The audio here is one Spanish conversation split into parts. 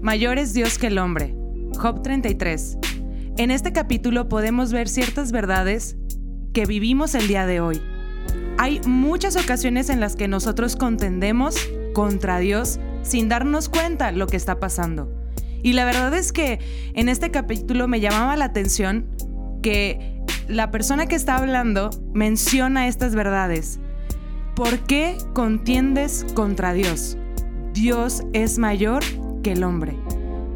Mayor es Dios que el hombre. Job 33. En este capítulo podemos ver ciertas verdades que vivimos el día de hoy. Hay muchas ocasiones en las que nosotros contendemos contra Dios sin darnos cuenta lo que está pasando. Y la verdad es que en este capítulo me llamaba la atención que la persona que está hablando menciona estas verdades. ¿Por qué contiendes contra Dios? Dios es mayor el hombre.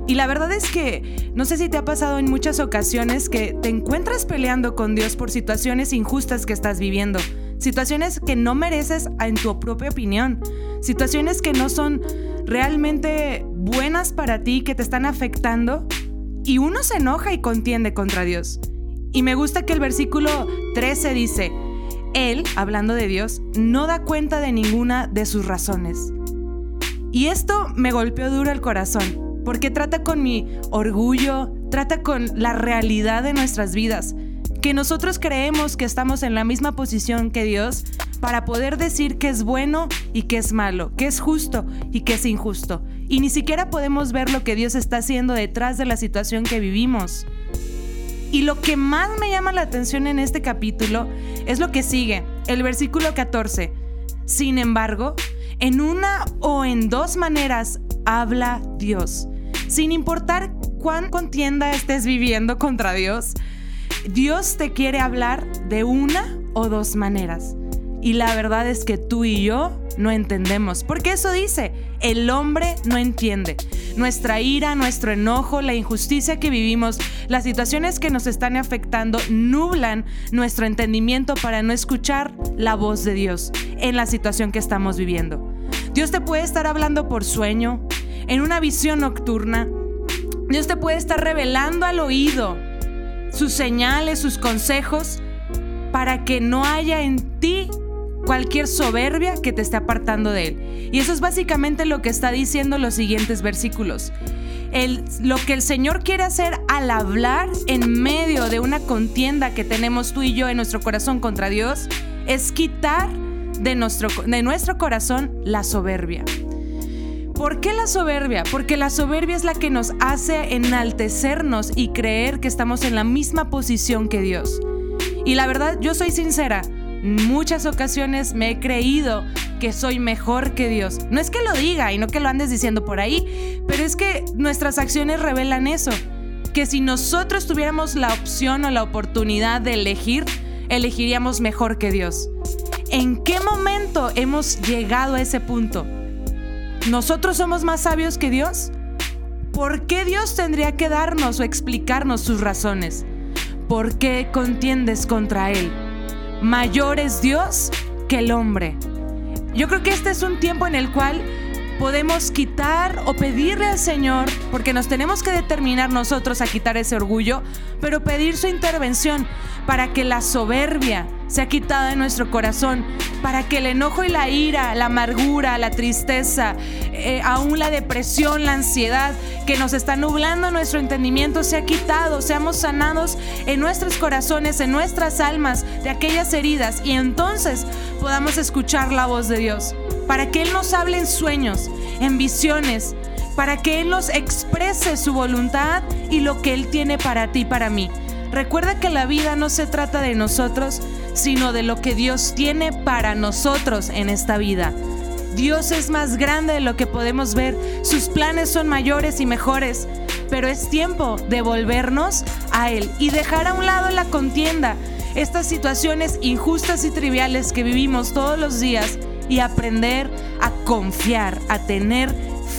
Y la verdad es que no sé si te ha pasado en muchas ocasiones que te encuentras peleando con Dios por situaciones injustas que estás viviendo, situaciones que no mereces en tu propia opinión, situaciones que no son realmente buenas para ti, que te están afectando, y uno se enoja y contiende contra Dios. Y me gusta que el versículo 13 dice, Él, hablando de Dios, no da cuenta de ninguna de sus razones. Y esto me golpeó duro el corazón, porque trata con mi orgullo, trata con la realidad de nuestras vidas, que nosotros creemos que estamos en la misma posición que Dios para poder decir que es bueno y que es malo, que es justo y que es injusto. Y ni siquiera podemos ver lo que Dios está haciendo detrás de la situación que vivimos. Y lo que más me llama la atención en este capítulo es lo que sigue, el versículo 14. Sin embargo, en una o en dos maneras habla Dios. Sin importar cuán contienda estés viviendo contra Dios, Dios te quiere hablar de una o dos maneras. Y la verdad es que tú y yo no entendemos. Porque eso dice, el hombre no entiende. Nuestra ira, nuestro enojo, la injusticia que vivimos, las situaciones que nos están afectando nublan nuestro entendimiento para no escuchar la voz de Dios en la situación que estamos viviendo. Dios te puede estar hablando por sueño, en una visión nocturna. Dios te puede estar revelando al oído sus señales, sus consejos, para que no haya en ti cualquier soberbia que te esté apartando de Él. Y eso es básicamente lo que está diciendo los siguientes versículos. Lo que el Señor quiere hacer al hablar en medio de una contienda que tenemos tú y yo en nuestro corazón contra Dios es quitar de nuestro, de nuestro corazón la soberbia. ¿Por qué la soberbia? Porque la soberbia es la que nos hace enaltecernos y creer que estamos en la misma posición que Dios. Y la verdad, yo soy sincera, muchas ocasiones me he creído que soy mejor que Dios. No es que lo diga y no que lo andes diciendo por ahí, pero es que nuestras acciones revelan eso. Que si nosotros tuviéramos la opción o la oportunidad de elegir, elegiríamos mejor que Dios. ¿En qué momento hemos llegado a ese punto? ¿Nosotros somos más sabios que Dios? ¿Por qué Dios tendría que darnos o explicarnos sus razones? ¿Por qué contiendes contra Él? Mayor es Dios que el hombre. Yo creo que este es un tiempo en el cual podemos quitar o pedirle al Señor, porque nos tenemos que determinar nosotros a quitar ese orgullo, pero pedir su intervención para que la soberbia, ha quitado de nuestro corazón, para que el enojo y la ira, la amargura, la tristeza, eh, aún la depresión, la ansiedad que nos está nublando nuestro entendimiento se ha quitado, seamos sanados en nuestros corazones, en nuestras almas de aquellas heridas y entonces podamos escuchar la voz de Dios, para que Él nos hable en sueños, en visiones, para que Él nos exprese su voluntad y lo que Él tiene para ti para mí. Recuerda que la vida no se trata de nosotros, sino de lo que Dios tiene para nosotros en esta vida. Dios es más grande de lo que podemos ver, sus planes son mayores y mejores, pero es tiempo de volvernos a Él y dejar a un lado la contienda, estas situaciones injustas y triviales que vivimos todos los días y aprender a confiar, a tener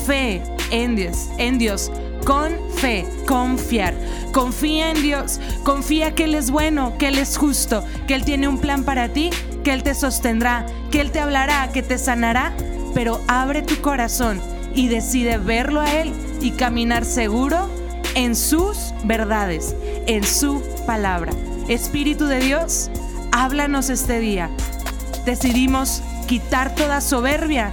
fe en Dios, en Dios con fe, confiar. Confía en Dios, confía que Él es bueno, que Él es justo, que Él tiene un plan para ti, que Él te sostendrá, que Él te hablará, que te sanará, pero abre tu corazón y decide verlo a Él y caminar seguro en sus verdades, en su palabra. Espíritu de Dios, háblanos este día. Decidimos quitar toda soberbia,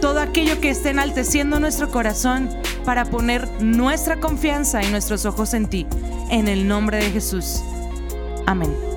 todo aquello que esté enalteciendo nuestro corazón para poner nuestra confianza y nuestros ojos en ti. En el nombre de Jesús. Amén.